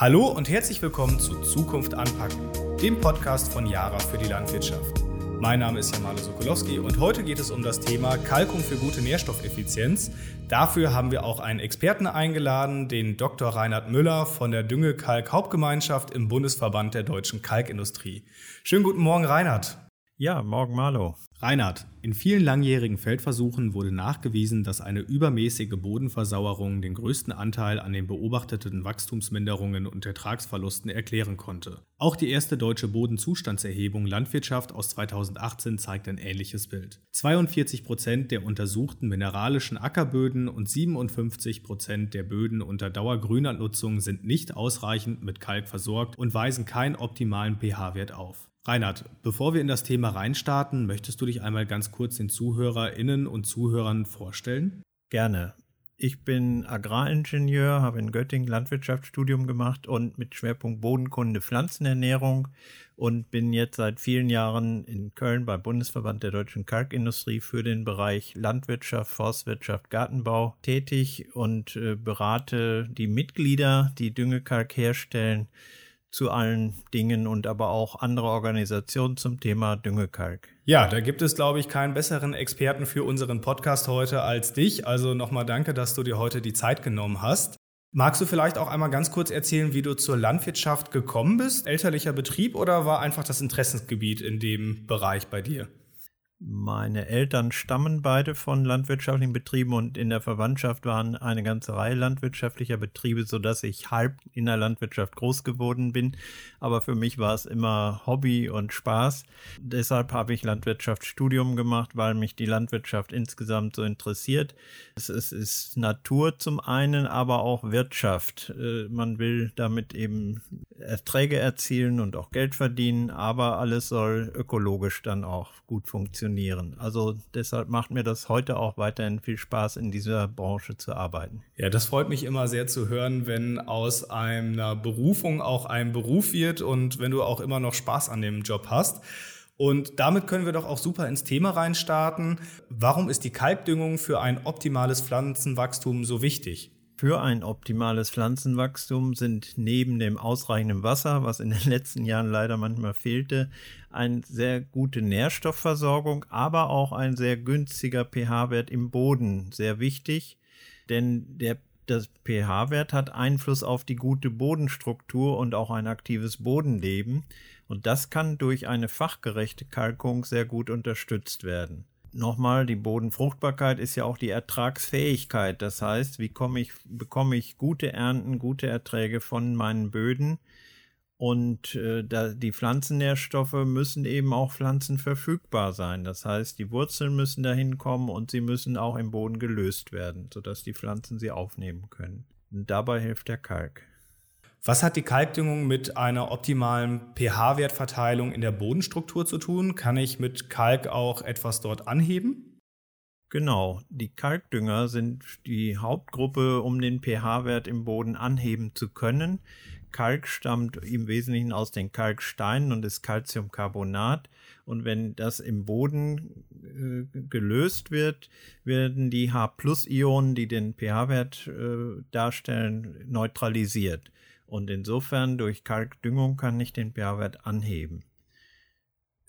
Hallo und herzlich willkommen zu Zukunft anpacken, dem Podcast von Jara für die Landwirtschaft. Mein Name ist Jamale Sokolowski und heute geht es um das Thema Kalkung für gute Nährstoffeffizienz. Dafür haben wir auch einen Experten eingeladen, den Dr. Reinhard Müller von der Düngekalk-Hauptgemeinschaft im Bundesverband der deutschen Kalkindustrie. Schönen guten Morgen, Reinhard. Ja, morgen Malo. Reinhard, in vielen langjährigen Feldversuchen wurde nachgewiesen, dass eine übermäßige Bodenversauerung den größten Anteil an den beobachteten Wachstumsminderungen und Ertragsverlusten erklären konnte. Auch die erste deutsche Bodenzustandserhebung Landwirtschaft aus 2018 zeigt ein ähnliches Bild. 42 Prozent der untersuchten mineralischen Ackerböden und 57 Prozent der Böden unter dauergrüner sind nicht ausreichend mit Kalk versorgt und weisen keinen optimalen pH-Wert auf. Reinhard, bevor wir in das Thema reinstarten, möchtest du dich einmal ganz kurz den ZuhörerInnen und Zuhörern vorstellen? Gerne. Ich bin Agraringenieur, habe in Göttingen Landwirtschaftsstudium gemacht und mit Schwerpunkt Bodenkunde Pflanzenernährung und bin jetzt seit vielen Jahren in Köln beim Bundesverband der deutschen Kalkindustrie für den Bereich Landwirtschaft, Forstwirtschaft, Gartenbau tätig und äh, berate die Mitglieder, die Düngekalk herstellen, zu allen Dingen und aber auch andere Organisationen zum Thema Düngekalk. Ja, da gibt es, glaube ich, keinen besseren Experten für unseren Podcast heute als dich. Also nochmal danke, dass du dir heute die Zeit genommen hast. Magst du vielleicht auch einmal ganz kurz erzählen, wie du zur Landwirtschaft gekommen bist? Elterlicher Betrieb oder war einfach das Interessensgebiet in dem Bereich bei dir? Meine Eltern stammen beide von landwirtschaftlichen Betrieben und in der Verwandtschaft waren eine ganze Reihe landwirtschaftlicher Betriebe, sodass ich halb in der Landwirtschaft groß geworden bin. Aber für mich war es immer Hobby und Spaß. Deshalb habe ich Landwirtschaftsstudium gemacht, weil mich die Landwirtschaft insgesamt so interessiert. Es ist Natur zum einen, aber auch Wirtschaft. Äh, man will damit eben Erträge erzielen und auch Geld verdienen, aber alles soll ökologisch dann auch gut funktionieren funktionieren. Also deshalb macht mir das heute auch weiterhin viel Spaß, in dieser Branche zu arbeiten. Ja, das freut mich immer sehr zu hören, wenn aus einer Berufung auch ein Beruf wird und wenn du auch immer noch Spaß an dem Job hast. Und damit können wir doch auch super ins Thema reinstarten. Warum ist die Kalkdüngung für ein optimales Pflanzenwachstum so wichtig? Für ein optimales Pflanzenwachstum sind neben dem ausreichenden Wasser, was in den letzten Jahren leider manchmal fehlte, eine sehr gute Nährstoffversorgung, aber auch ein sehr günstiger pH-Wert im Boden sehr wichtig, denn der das pH-Wert hat Einfluss auf die gute Bodenstruktur und auch ein aktives Bodenleben. Und das kann durch eine fachgerechte Kalkung sehr gut unterstützt werden nochmal, die Bodenfruchtbarkeit ist ja auch die Ertragsfähigkeit. Das heißt, wie komme ich, bekomme ich gute Ernten, gute Erträge von meinen Böden? Und äh, da, die Pflanzennährstoffe müssen eben auch pflanzenverfügbar sein. Das heißt, die Wurzeln müssen dahin kommen und sie müssen auch im Boden gelöst werden, sodass die Pflanzen sie aufnehmen können. Und dabei hilft der Kalk. Was hat die Kalkdüngung mit einer optimalen pH-Wertverteilung in der Bodenstruktur zu tun? Kann ich mit Kalk auch etwas dort anheben? Genau, die Kalkdünger sind die Hauptgruppe, um den pH-Wert im Boden anheben zu können. Kalk stammt im Wesentlichen aus den Kalksteinen und ist Calciumcarbonat. Und wenn das im Boden äh, gelöst wird, werden die H-Ionen, die den pH-Wert äh, darstellen, neutralisiert. Und insofern durch Kalkdüngung kann ich den pH-Wert anheben.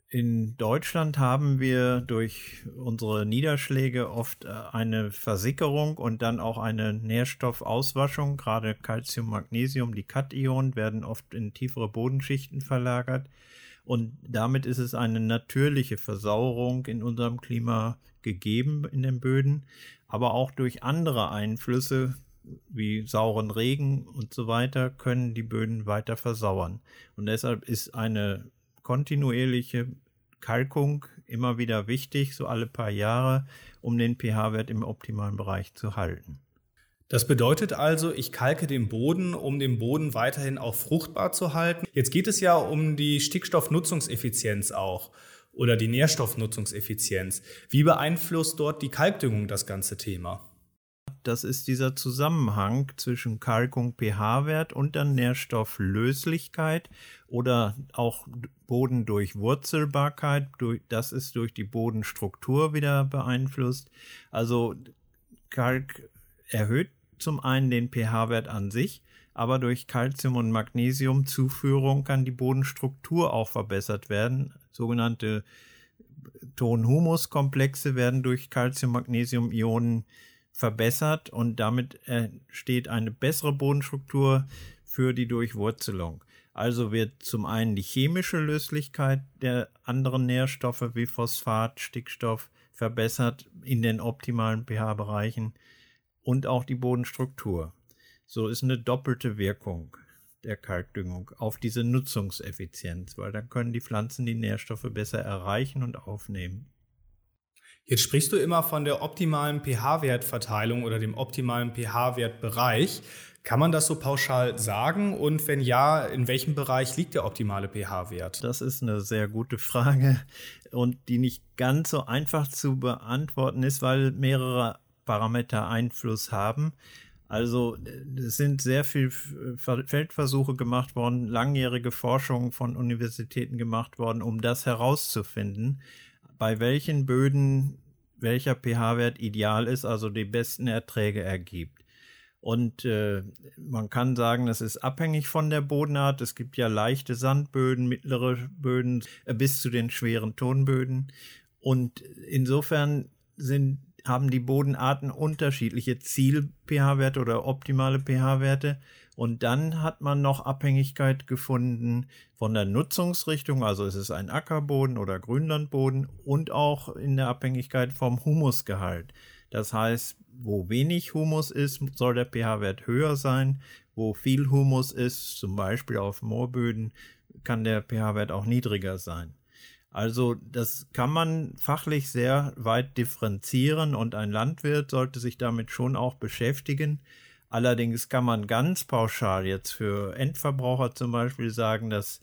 In Deutschland haben wir durch unsere Niederschläge oft äh, eine Versickerung und dann auch eine Nährstoffauswaschung. Gerade Calcium, Magnesium, die Kationen werden oft in tiefere Bodenschichten verlagert. Und damit ist es eine natürliche Versauerung in unserem Klima gegeben in den Böden. Aber auch durch andere Einflüsse wie sauren Regen und so weiter können die Böden weiter versauern. Und deshalb ist eine kontinuierliche Kalkung immer wieder wichtig, so alle paar Jahre, um den pH-Wert im optimalen Bereich zu halten. Das bedeutet also, ich kalke den Boden, um den Boden weiterhin auch fruchtbar zu halten. Jetzt geht es ja um die Stickstoffnutzungseffizienz auch oder die Nährstoffnutzungseffizienz. Wie beeinflusst dort die Kalkdüngung das ganze Thema? Das ist dieser Zusammenhang zwischen Kalkung pH-Wert und dann Nährstofflöslichkeit oder auch Bodendurchwurzelbarkeit. Das ist durch die Bodenstruktur wieder beeinflusst. Also Kalk erhöht zum einen den pH-Wert an sich, aber durch Calcium- und Magnesiumzuführung kann die Bodenstruktur auch verbessert werden. Sogenannte Ton-Humus-Komplexe werden durch Calcium-Magnesium-Ionen verbessert und damit entsteht eine bessere Bodenstruktur für die Durchwurzelung. Also wird zum einen die chemische Löslichkeit der anderen Nährstoffe wie Phosphat, Stickstoff verbessert in den optimalen pH-Bereichen und auch die Bodenstruktur. So ist eine doppelte Wirkung der Kalkdüngung auf diese Nutzungseffizienz, weil dann können die Pflanzen die Nährstoffe besser erreichen und aufnehmen. Jetzt sprichst du immer von der optimalen pH-Wertverteilung oder dem optimalen pH-Wertbereich. Kann man das so pauschal sagen? Und wenn ja, in welchem Bereich liegt der optimale pH-Wert? Das ist eine sehr gute Frage und die nicht ganz so einfach zu beantworten ist, weil mehrere Parameter Einfluss haben. Also es sind sehr viele Feldversuche gemacht worden, langjährige Forschung von Universitäten gemacht worden, um das herauszufinden, bei welchen Böden welcher pH-Wert ideal ist, also die besten Erträge ergibt. Und äh, man kann sagen, das ist abhängig von der Bodenart. Es gibt ja leichte Sandböden, mittlere Böden äh, bis zu den schweren Tonböden. Und insofern sind haben die Bodenarten unterschiedliche Ziel-pH-Werte oder optimale pH-Werte. Und dann hat man noch Abhängigkeit gefunden von der Nutzungsrichtung, also ist es ein Ackerboden oder Grünlandboden und auch in der Abhängigkeit vom Humusgehalt. Das heißt, wo wenig Humus ist, soll der pH-Wert höher sein. Wo viel Humus ist, zum Beispiel auf Moorböden, kann der pH-Wert auch niedriger sein. Also das kann man fachlich sehr weit differenzieren und ein Landwirt sollte sich damit schon auch beschäftigen. Allerdings kann man ganz pauschal jetzt für Endverbraucher zum Beispiel sagen, dass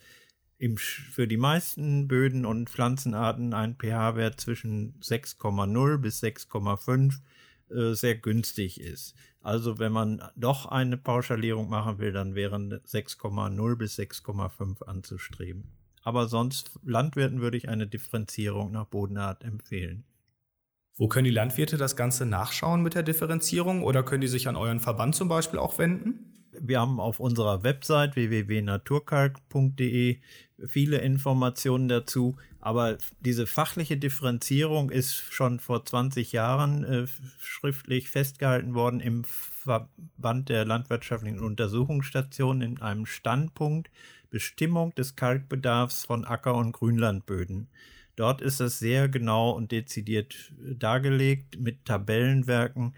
im, für die meisten Böden und Pflanzenarten ein pH-Wert zwischen 6,0 bis 6,5 äh, sehr günstig ist. Also wenn man doch eine Pauschalierung machen will, dann wären 6,0 bis 6,5 anzustreben. Aber sonst Landwirten würde ich eine Differenzierung nach Bodenart empfehlen. Wo können die Landwirte das Ganze nachschauen mit der Differenzierung oder können die sich an euren Verband zum Beispiel auch wenden? Wir haben auf unserer Website www.naturkalk.de viele Informationen dazu, aber diese fachliche Differenzierung ist schon vor 20 Jahren äh, schriftlich festgehalten worden im Verband der landwirtschaftlichen Untersuchungsstationen in einem Standpunkt Bestimmung des Kalkbedarfs von Acker- und Grünlandböden. Dort ist das sehr genau und dezidiert äh, dargelegt mit Tabellenwerken.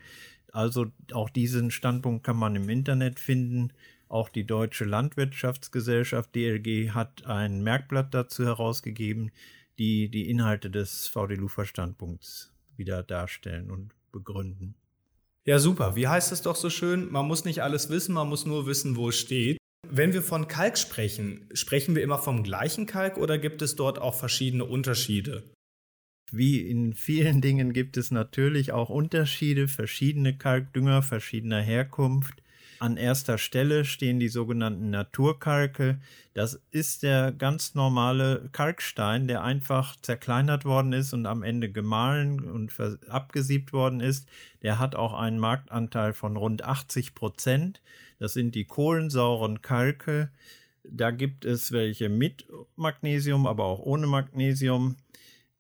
Also auch diesen Standpunkt kann man im Internet finden. Auch die Deutsche Landwirtschaftsgesellschaft DLG hat ein Merkblatt dazu herausgegeben, die die Inhalte des VDLUFA-Standpunkts wieder darstellen und begründen. Ja, super. Wie heißt es doch so schön? Man muss nicht alles wissen, man muss nur wissen, wo es steht. Wenn wir von Kalk sprechen, sprechen wir immer vom gleichen Kalk oder gibt es dort auch verschiedene Unterschiede? Wie in vielen Dingen gibt es natürlich auch Unterschiede, verschiedene Kalkdünger verschiedener Herkunft. An erster Stelle stehen die sogenannten Naturkalke. Das ist der ganz normale Kalkstein, der einfach zerkleinert worden ist und am Ende gemahlen und abgesiebt worden ist. Der hat auch einen Marktanteil von rund 80 Prozent. Das sind die kohlensauren Kalke. Da gibt es welche mit Magnesium, aber auch ohne Magnesium.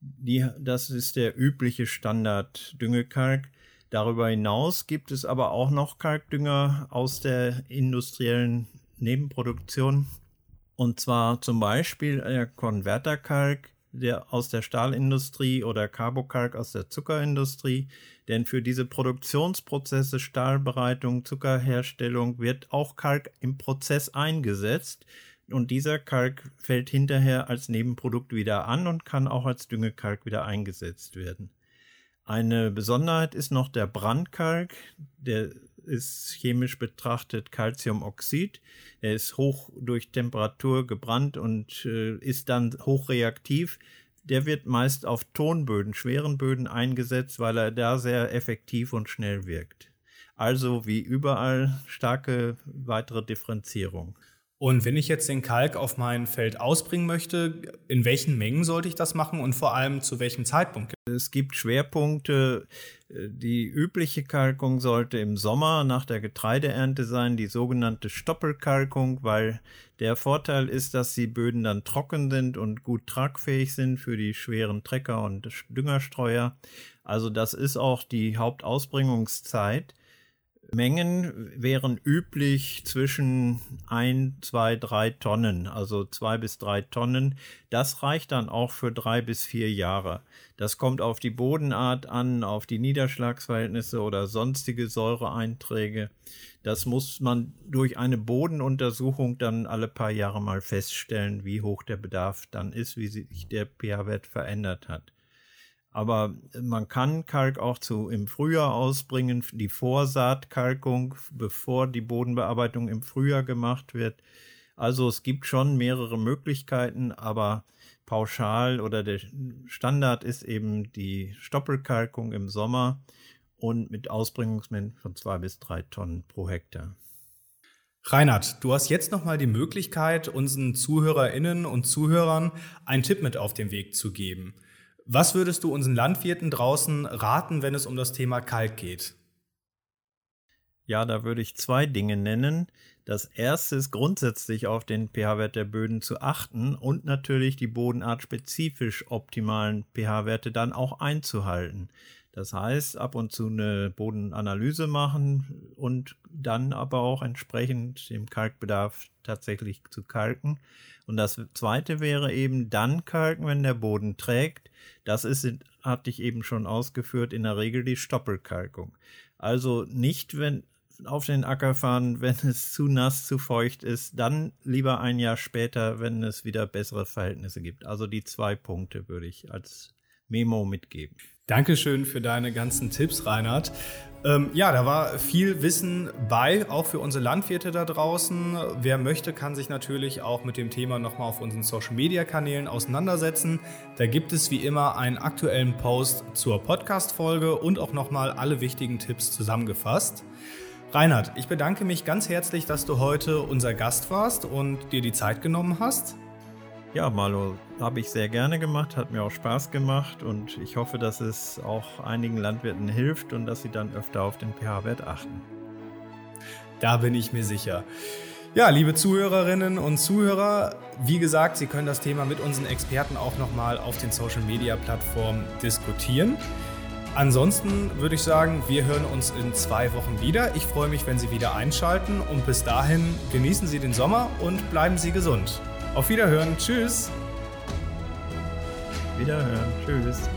Die, das ist der übliche Standard-Düngekalk. Darüber hinaus gibt es aber auch noch Kalkdünger aus der industriellen Nebenproduktion. Und zwar zum Beispiel der Konverterkalk, der aus der Stahlindustrie oder Carbokalk aus der Zuckerindustrie. Denn für diese Produktionsprozesse Stahlbereitung, Zuckerherstellung wird auch Kalk im Prozess eingesetzt. Und dieser Kalk fällt hinterher als Nebenprodukt wieder an und kann auch als Düngekalk wieder eingesetzt werden. Eine Besonderheit ist noch der Brandkalk. Der ist chemisch betrachtet Calciumoxid. Er ist hoch durch Temperatur gebrannt und äh, ist dann hochreaktiv. Der wird meist auf Tonböden, schweren Böden eingesetzt, weil er da sehr effektiv und schnell wirkt. Also wie überall starke weitere Differenzierung. Und wenn ich jetzt den Kalk auf mein Feld ausbringen möchte, in welchen Mengen sollte ich das machen und vor allem zu welchem Zeitpunkt? Es gibt Schwerpunkte. Die übliche Kalkung sollte im Sommer nach der Getreideernte sein, die sogenannte Stoppelkalkung, weil der Vorteil ist, dass die Böden dann trocken sind und gut tragfähig sind für die schweren Trecker und Düngerstreuer. Also das ist auch die Hauptausbringungszeit. Mengen wären üblich zwischen 1, 2, 3 Tonnen, also 2 bis 3 Tonnen. Das reicht dann auch für drei bis vier Jahre. Das kommt auf die Bodenart an, auf die Niederschlagsverhältnisse oder sonstige Säureeinträge. Das muss man durch eine Bodenuntersuchung dann alle paar Jahre mal feststellen, wie hoch der Bedarf dann ist, wie sich der pH-Wert verändert hat. Aber man kann Kalk auch zu im Frühjahr ausbringen, die Vorsaatkalkung, bevor die Bodenbearbeitung im Frühjahr gemacht wird. Also es gibt schon mehrere Möglichkeiten, aber pauschal oder der Standard ist eben die Stoppelkalkung im Sommer und mit Ausbringungsmengen von zwei bis drei Tonnen pro Hektar. Reinhard, du hast jetzt nochmal die Möglichkeit, unseren ZuhörerInnen und Zuhörern einen Tipp mit auf den Weg zu geben. Was würdest du unseren Landwirten draußen raten, wenn es um das Thema Kalk geht? Ja, da würde ich zwei Dinge nennen. Das erste ist grundsätzlich auf den pH-Wert der Böden zu achten und natürlich die bodenartspezifisch optimalen pH-Werte dann auch einzuhalten. Das heißt, ab und zu eine Bodenanalyse machen und dann aber auch entsprechend dem Kalkbedarf tatsächlich zu kalken. Und das zweite wäre eben dann kalken, wenn der Boden trägt. Das ist, hatte ich eben schon ausgeführt, in der Regel die Stoppelkalkung. Also nicht, wenn auf den Acker fahren, wenn es zu nass, zu feucht ist, dann lieber ein Jahr später, wenn es wieder bessere Verhältnisse gibt. Also die zwei Punkte würde ich als Memo mitgeben. Dankeschön für deine ganzen Tipps, Reinhard. Ähm, ja, da war viel Wissen bei, auch für unsere Landwirte da draußen. Wer möchte, kann sich natürlich auch mit dem Thema nochmal auf unseren Social-Media-Kanälen auseinandersetzen. Da gibt es wie immer einen aktuellen Post zur Podcast-Folge und auch nochmal alle wichtigen Tipps zusammengefasst. Reinhard, ich bedanke mich ganz herzlich, dass du heute unser Gast warst und dir die Zeit genommen hast. Ja, Marlo, habe ich sehr gerne gemacht, hat mir auch Spaß gemacht und ich hoffe, dass es auch einigen Landwirten hilft und dass sie dann öfter auf den pH-Wert achten. Da bin ich mir sicher. Ja, liebe Zuhörerinnen und Zuhörer, wie gesagt, Sie können das Thema mit unseren Experten auch nochmal auf den Social-Media-Plattformen diskutieren. Ansonsten würde ich sagen, wir hören uns in zwei Wochen wieder. Ich freue mich, wenn Sie wieder einschalten und bis dahin genießen Sie den Sommer und bleiben Sie gesund. Auf Wiederhören. Tschüss. Wiederhören. Tschüss.